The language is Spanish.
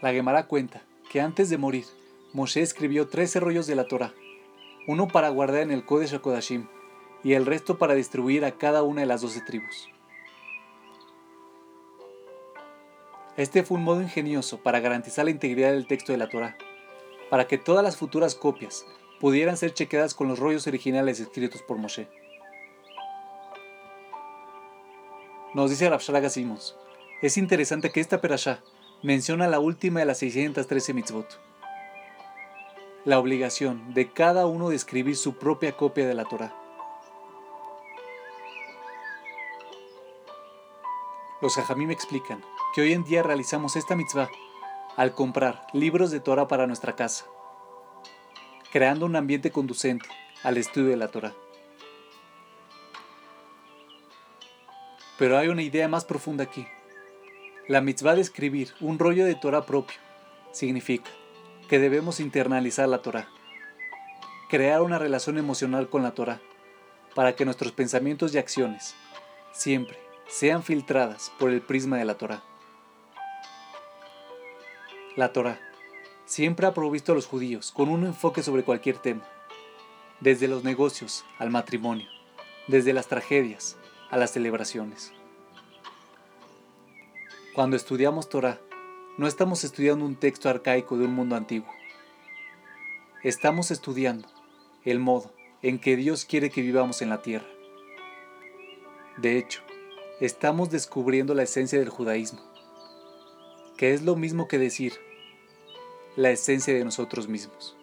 La Gemara cuenta que antes de morir, Moshe escribió 13 rollos de la Torah, uno para guardar en el Kodesh HaKodashim y el resto para distribuir a cada una de las 12 tribus. Este fue un modo ingenioso para garantizar la integridad del texto de la Torah, para que todas las futuras copias pudieran ser chequeadas con los rollos originales escritos por Moshe. Nos dice Rabshraga Simons, es interesante que esta perashá menciona la última de las 613 mitzvot, la obligación de cada uno de escribir su propia copia de la Torah. Los me explican que hoy en día realizamos esta mitzvah al comprar libros de Torah para nuestra casa, creando un ambiente conducente al estudio de la Torah. Pero hay una idea más profunda aquí. La mitzvah de escribir un rollo de Torah propio significa que debemos internalizar la Torah, crear una relación emocional con la Torah, para que nuestros pensamientos y acciones siempre sean filtradas por el prisma de la Torah. La Torah siempre ha provisto a los judíos con un enfoque sobre cualquier tema, desde los negocios al matrimonio, desde las tragedias a las celebraciones. Cuando estudiamos Torah, no estamos estudiando un texto arcaico de un mundo antiguo. Estamos estudiando el modo en que Dios quiere que vivamos en la tierra. De hecho, estamos descubriendo la esencia del judaísmo, que es lo mismo que decir la esencia de nosotros mismos.